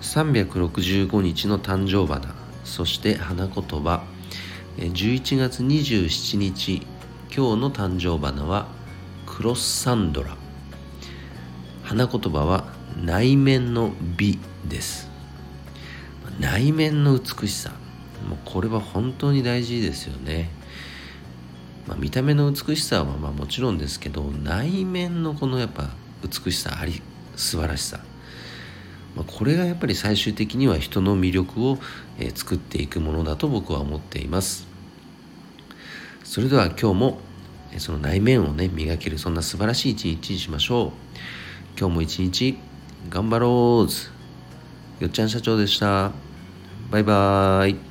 365日の誕生花。そして花言葉。11月27日。今日の誕生花はクロッサンドラ。花言葉は内面の美です。内面の美しさ。もうこれは本当に大事ですよね、まあ、見た目の美しさはまあもちろんですけど内面のこのやっぱ美しさあり素晴らしさ。まあ、これがやっぱり最終的には人の魅力を、えー、作っていくものだと僕は思っています。それでは今日もその内面をね磨けるそんな素晴らしい一日にしましょう。今日も一日頑張ろう。よっちゃん社長でした。バイバーイ。